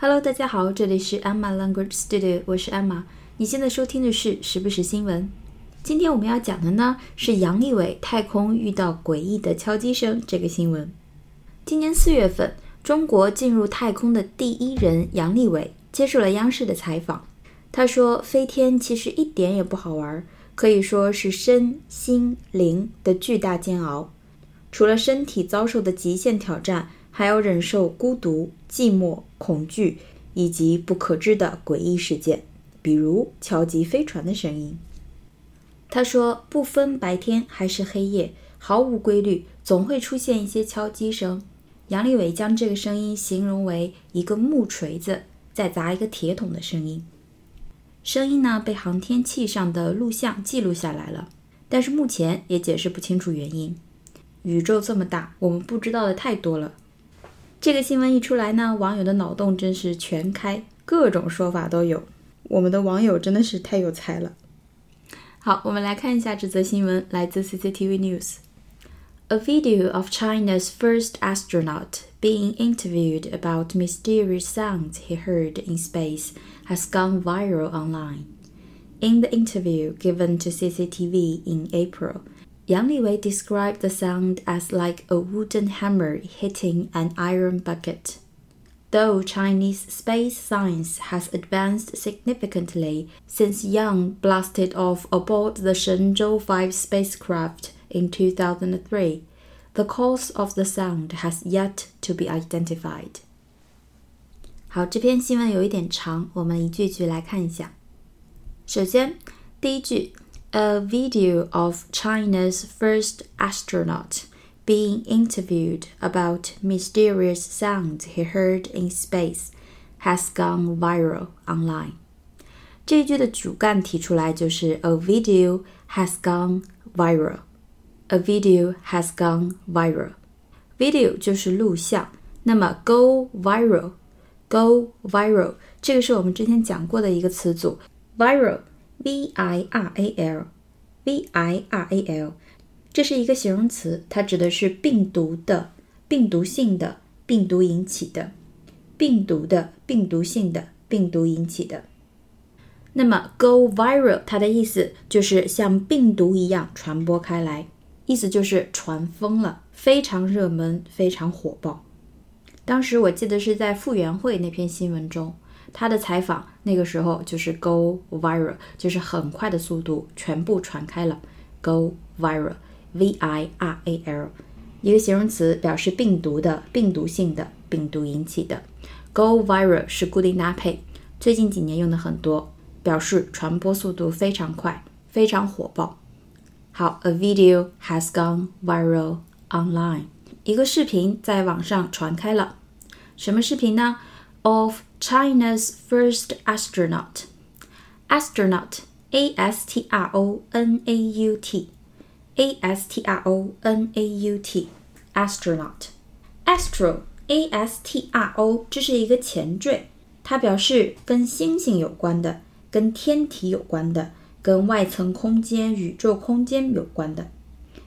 Hello，大家好，这里是 Emma Language Studio，我是 Emma。你现在收听的是时不时新闻。今天我们要讲的呢是杨利伟太空遇到诡异的敲击声这个新闻。今年四月份，中国进入太空的第一人杨利伟接受了央视的采访。他说：“飞天其实一点也不好玩，可以说是身心灵的巨大煎熬。除了身体遭受的极限挑战。”还要忍受孤独、寂寞、恐惧以及不可知的诡异事件，比如敲击飞船的声音。他说：“不分白天还是黑夜，毫无规律，总会出现一些敲击声。”杨利伟将这个声音形容为一个木锤子在砸一个铁桶的声音。声音呢被航天器上的录像记录下来了，但是目前也解释不清楚原因。宇宙这么大，我们不知道的太多了。这个新闻一出来呢，网友的脑洞真是全开，各种说法都有。我们的网友真的是太有才了。好，我们来看一下这则新闻，来自 CCTV News。A video of China's first astronaut being interviewed about mysterious sounds he heard in space has gone viral online. In the interview given to CCTV in April, Yang Liwei described the sound as like a wooden hammer hitting an iron bucket. Though Chinese space science has advanced significantly since Yang blasted off aboard the Shenzhou 5 spacecraft in 2003, the cause of the sound has yet to be identified. 好，这篇新闻有一点长，我们一句句来看一下。首先，第一句 a video of China's first astronaut being interviewed about mysterious sounds he heard in space has gone viral online. 这一句的主干提出来就是 a video has gone viral. A video has gone viral. Video 就是录像，那么 go viral，go viral 这个是我们之前讲过的一个词组，viral v i r a l，v i r a l，这是一个形容词，它指的是病毒的、病毒性的、病毒引起的、病毒的、病毒性的、病毒引起的。那么 go viral，它的意思就是像病毒一样传播开来，意思就是传疯了，非常热门，非常火爆。当时我记得是在傅园慧那篇新闻中。他的采访那个时候就是 go viral，就是很快的速度全部传开了。go viral，v i r a l，一个形容词表示病毒的、病毒性的、病毒引起的。go viral 是固定搭配，最近几年用的很多，表示传播速度非常快、非常火爆。好，a video has gone viral online，一个视频在网上传开了。什么视频呢 ？of China's first astronaut. Astronaut, A S T R O N A U T, A S T R O N A U T, astronaut. Astro, A S T R O，这是一个前缀，它表示跟星星有关的、跟天体有关的、跟外层空间、宇宙空间有关的。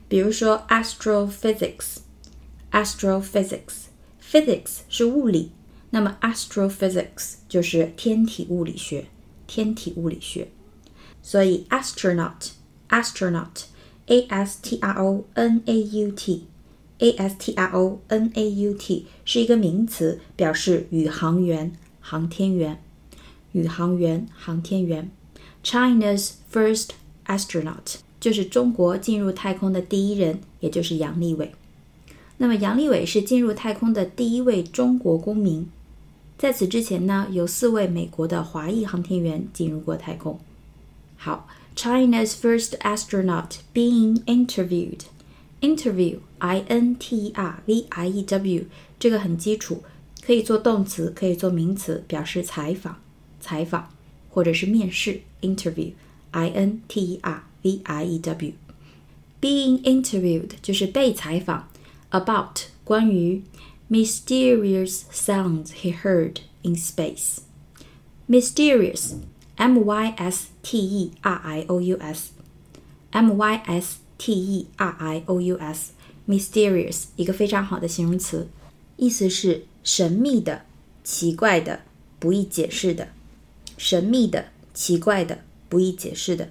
比如说 astrophysics，astrophysics，physics 是物理。 那么，astrophysics 就是天体物理学，天体物理学。所以，astronaut，astronaut，a s t r o n a u t，a s t r o n a u t 是一个名词，表示宇航员、航天员。宇航员、航天员。China's first astronaut 就是中国进入太空的第一人，也就是杨利伟。那么，杨利伟是进入太空的第一位中国公民。在此之前呢，有四位美国的华裔航天员进入过太空。好，China's first astronaut being interviewed。interview，i n t e r v i e w，这个很基础，可以做动词，可以做名词，表示采访、采访或者是面试。interview，i n t e r v i e w。being interviewed 就是被采访，about 关于。mysterious sounds he heard in space. Mysterious, M Y S T E R I O U S, M Y S T E R I O U S, mysterious 一个非常好的形容词，意思是神秘的、奇怪的、 不易解释的，神秘的、奇怪的、不易解释的，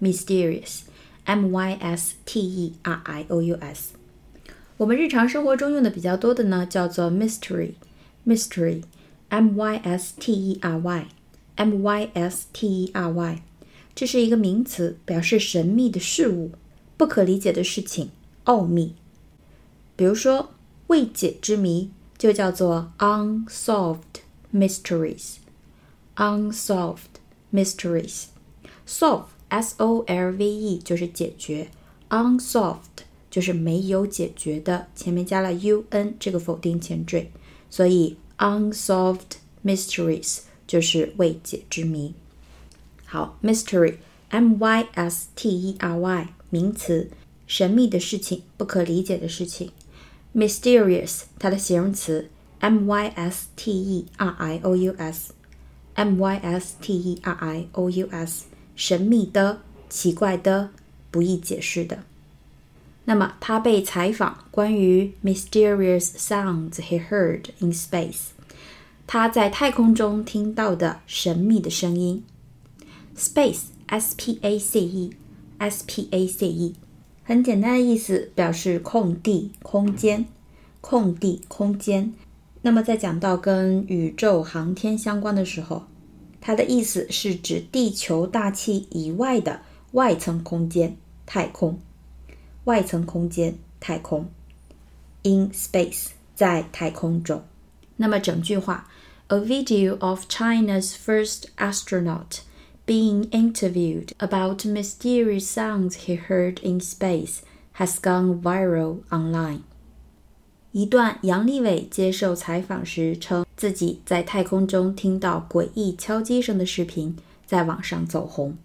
mysterious，m y s t e r i o u s。 我们日常生活中用的比较多的呢，叫做 mystery，mystery，m y s t e r y，m y s t e r y，这是一个名词，表示神秘的事物、不可理解的事情、奥秘。比如说，未解之谜就叫做 unsolved mysteries。unsolved mysteries。solve s o l v e 就是解决，unsolved 就是没有解决的，前面加了 u n 这个否定前缀，所以 unsolved mysteries 就是未解之谜。好，mystery m y s t e r y 名词，神秘的事情，不可理解的事情。mysterious 它的形容词 m y s t e r i o u s，m y s t e r i o u s，神秘的、奇怪的、不易解释的。那么他被采访关于 mysterious sounds he heard in space，他在太空中听到的神秘的声音。space s p a c e s p a c e 很简单的意思，表示空地、空间、空地、空间。那么在讲到跟宇宙航天相关的时候，它的意思是指地球大气以外的外层空间、太空。外层空间、太空。In space，在太空中。那么整句话，A video of China's first astronaut。being interviewed about mysterious sounds he heard in space has gone viral online. 一段杨利伟接受采访时称自己在太空中听到诡异敲击声的视频在网上走红。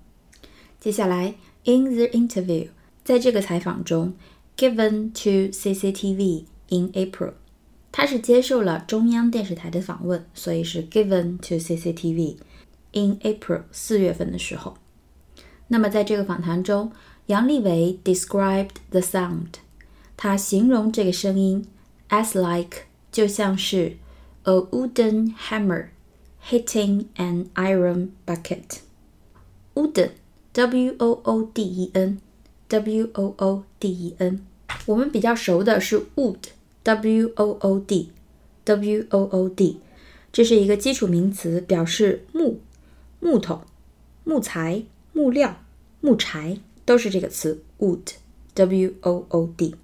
接下来，in the interview， 在这个采访中，given to CCTV in April，他是接受了中央电视台的访问，所以是 given to CCTV。In April 四月份的时候，那么在这个访谈中，杨利伟 described the sound，他形容这个声音 as like 就像是 a wooden hammer hitting an iron bucket。Wooden W O O D E N W O O D E N，我们比较熟的是 wood W O O D W O O D，这是一个基础名词，表示木。木头、木材、木料、木柴都是这个词 wood，w o o d。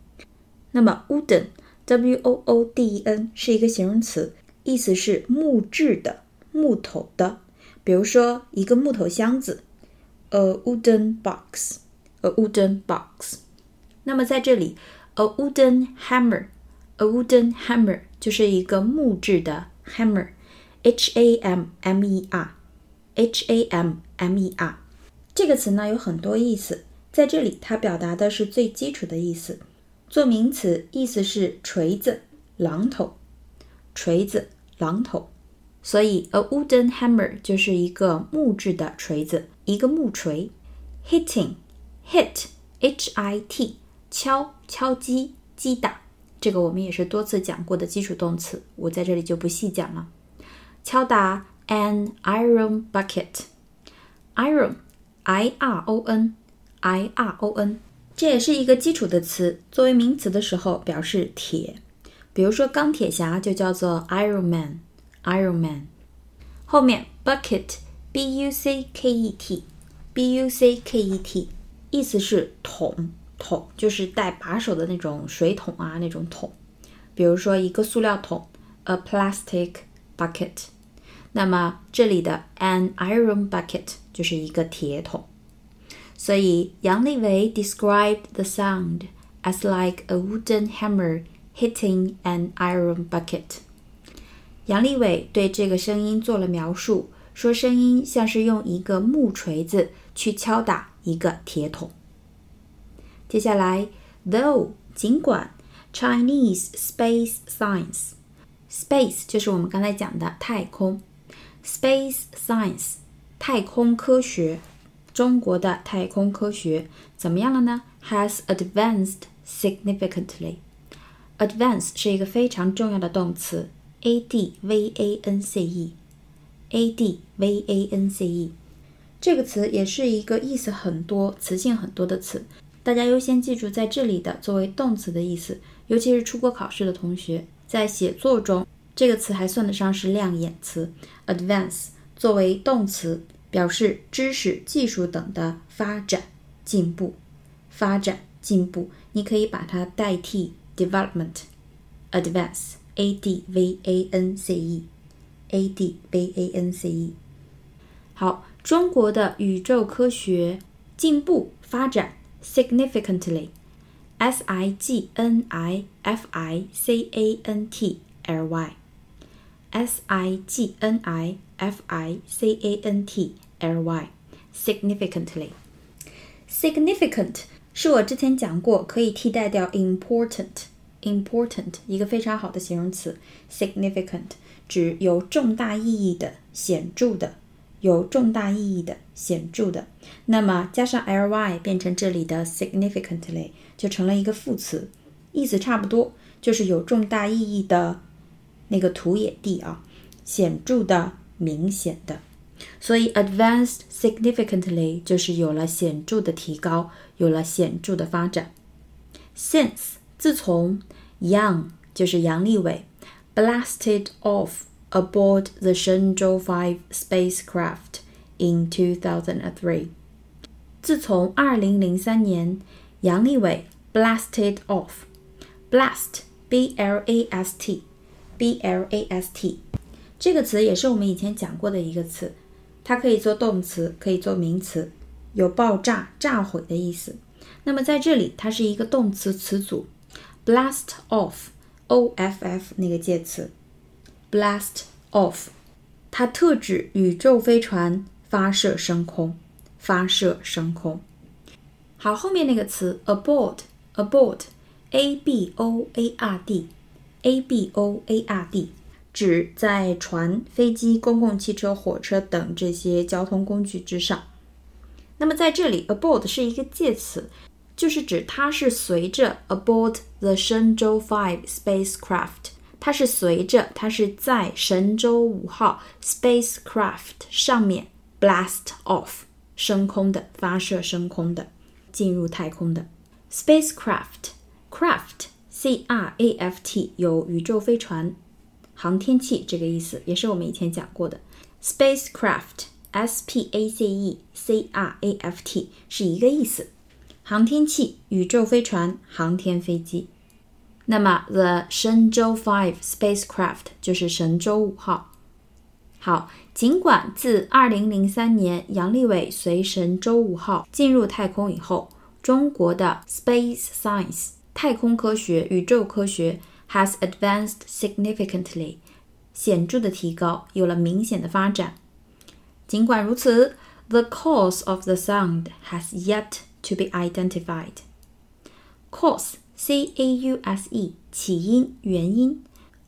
那么 wooden，w o o d e n 是一个形容词，意思是木质的、木头的。比如说一个木头箱子，a wooden box A wooden box。那么在这里，a wooden hammer，a wooden hammer 就是一个木质的 hammer，h a m m e r。h a m m e r 这个词呢有很多意思，在这里它表达的是最基础的意思。做名词，意思是锤子、榔头。锤子、榔头。所以，a wooden hammer 就是一个木质的锤子，一个木锤，hitting。Hit, h i t，敲、敲击、击打。这个我们也是多次讲过的基础动词，我在这里就不细讲了。敲打。An iron bucket, iron, i r o n, i r o n，这也是一个基础的词。作为名词的时候，表示铁。比如说钢铁侠就叫做 Iron Man, Iron Man。后面 bucket, b u c k e t, b u c k e t，意思是桶，桶就是带把手的那种水桶啊，那种桶。比如说一个塑料桶，a plastic bucket。那么这里的 an iron bucket 就是一个铁桶，所以杨利伟 described the sound as like a wooden hammer hitting an iron bucket。杨利伟对这个声音做了描述，说声音像是用一个木锤子去敲打一个铁桶。接下来，though 尽管 Chinese space science，space 就是我们刚才讲的太空。Space science，太空科学，中国的太空科学怎么样了呢？Has advanced significantly。Advance 是一个非常重要的动词，A D V A N C E。 a d v a n c e。 这个词也是一个意思很多、词性很多的词，大家优先记住在这里的作为动词的意思，尤其是出国考试的同学，在写作中这个词还算得上是亮眼词。advance 作为动词，表示知识、技术等的发展、进步、发展、进步，你可以把它代替 development。advance，a d v a n c e，a d v a n c e。好，中国的宇宙科学进步发展 significantly，s i g n i f i c a n t l y，s i g n i f i c a n t l y，significantly。significant 是我之前讲过，可以替代掉 important。important 一个非常好的形容词，significant 指有重大意义的、显着的、 有重大意义的、显著的。那么加上 ly 变成这里的 significantly，就成了一个副词，意思差不多，就是有重大意义的那个土野地啊，显著的、明显的。所以 advanced significantly 就是有了显著的提高，有了显著的发展。Since 自从，Young 就是杨利伟 blasted off aboard the Shenzhou Five spacecraft in 2003。自从2003年，杨利伟 blasted off blast b l a s t b l a s t 这个词也是我们以前讲过的一个词，它可以做动词，可以做名词，有爆炸、炸毁的意思。那么在这里，它是一个动词词组。blast off，o f f 那个介词 ，blast off，它特指宇宙飞船发射升空，发射升空。好，后面那个词 aboard，aboard，a b o a r d，a b o a r d，指在船、飞机、公共汽车、火车等这些交通工具之上。那么在这里，aboard 是一个介词。就是指它是随着 aboard the Shenzhou Five spacecraft，它是随着它是在神舟五号 spacecraft 上面 blast off 升空的发射升空的进入太空的 spacecraft craft c r a f t 有宇宙飞船航天器这个意思，也是我们以前讲过的 spacecraft s p a c e c r a f t 是一个意思。航天器、宇宙飞船、航天飞机。那么，the 神舟 Five spacecraft 就是神舟五号。好，尽管自2003年杨利伟随神舟五号进入太空以后，中国的 space science 太空科学、宇宙科学 has advanced significantly 显着的提高，有了明显的发展。尽管如此，the cause of the sound has yet to be identified. Cause, c a u s e，起因、原因。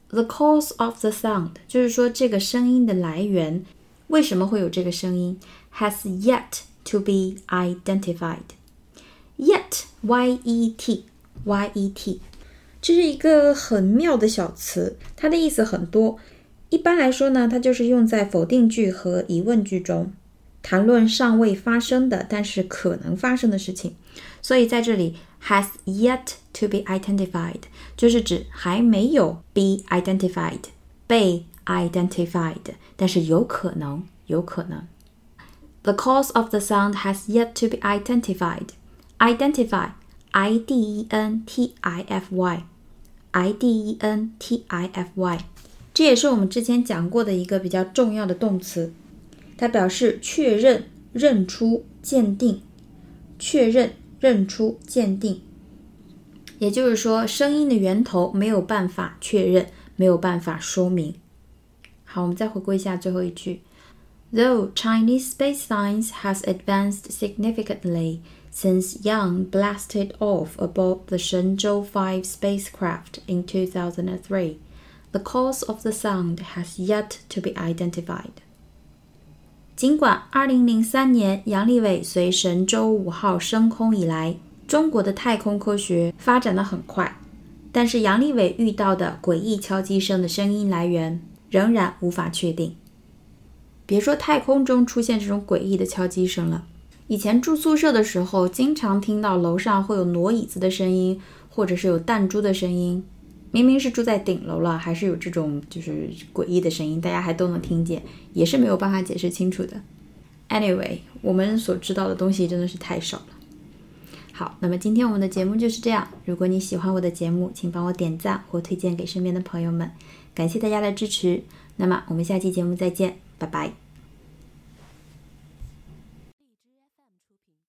The cause of the sound，就是说这个声音的来源，为什么会有这个声音，has yet to be identified. Yet, y e t, y e t，这是一个很妙的小词，它的意思很多。一般来说呢，它就是用在否定句和疑问句中。谈论尚未发生的，但是可能发生的事情，所以在这里 has yet to be identified 就是指还没有 be identified 被 identified，但是有可能，有可能。The cause of the sound has yet to be identified. Identify, I D E N T I F Y, I D E N T I F Y，这也是我们之前讲过的一个比较重要的动词。 它表示确认、认出、鉴定。确认、认出、鉴定，也就是说，声音的源头没有办法确认，没有办法说明。好，我们再回顾一下最后一句：Though Chinese space science has advanced significantly since Yang blasted off aboard the Shenzhou 5 spacecraft in 2003, the cause of the sound has yet to be identified. 尽管2003年杨利伟随神舟五号升空以来，中国的太空科学发展的很快，但是杨利伟遇到的诡异敲击声的声音来源仍然无法确定。别说太空中出现这种诡异的敲击声了，以前住宿舍的时候，经常听到楼上会有挪椅子的声音，或者是有弹珠的声音。明明是住在顶楼了，还是有这种就是诡异的声音，大家还都能听见，也是没有办法解释清楚的。Anyway，我们所知道的东西真的是太少了。好，那么今天我们的节目就是这样。如果你喜欢我的节目，请帮我点赞或推荐给身边的朋友们，感谢大家的支持。那么我们下期节目再见，拜拜。